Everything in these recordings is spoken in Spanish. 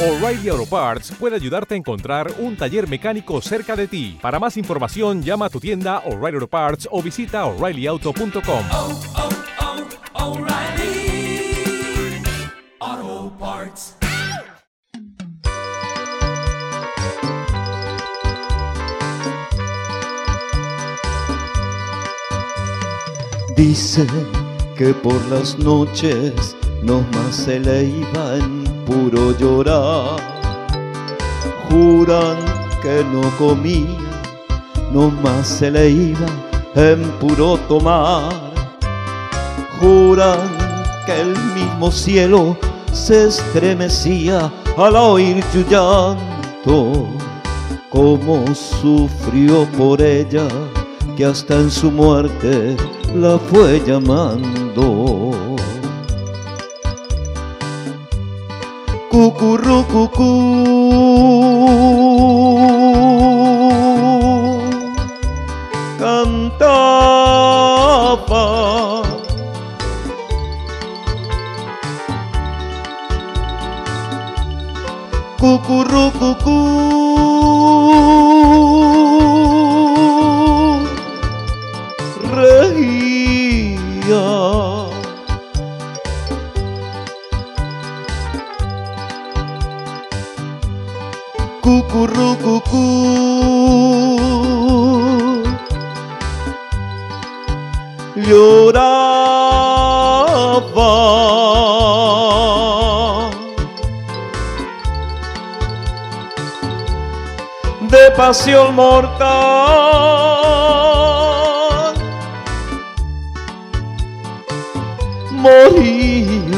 O'Reilly Auto Parts puede ayudarte a encontrar un taller mecánico cerca de ti. Para más información, llama a tu tienda O'Reilly Auto Parts o visita oreillyauto.com. oh, oh, Parts. Dice que por las noches no más se le iba en puro llorar. Juran que no comía, no más se le iba en puro tomar. Juran que el mismo cielo se estremecía al oír su llanto, como sufrió por ella que hasta en su muerte la fue llamando. kukurukuku kantapa kukurukuku. Cucurru cucú lloraba. De pasión mortal moría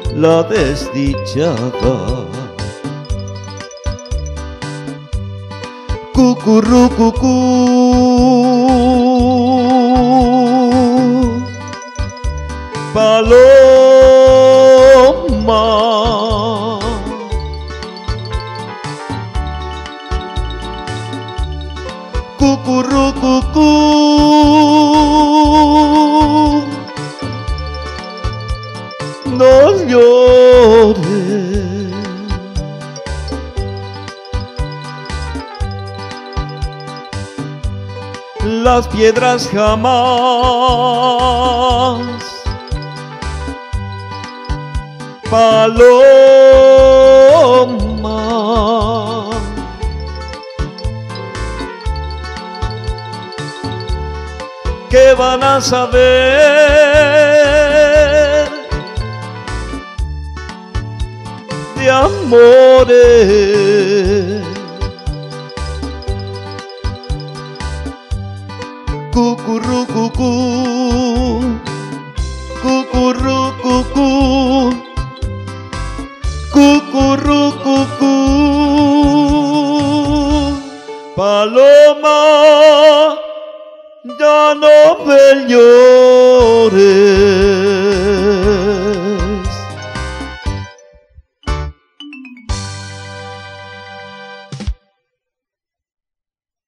la desdichada. Cucurru cucú. Paloma. Cucurru Las piedras jamás paloma que van a saber de amores. kuku. Kukuru kuku paloma da no peliore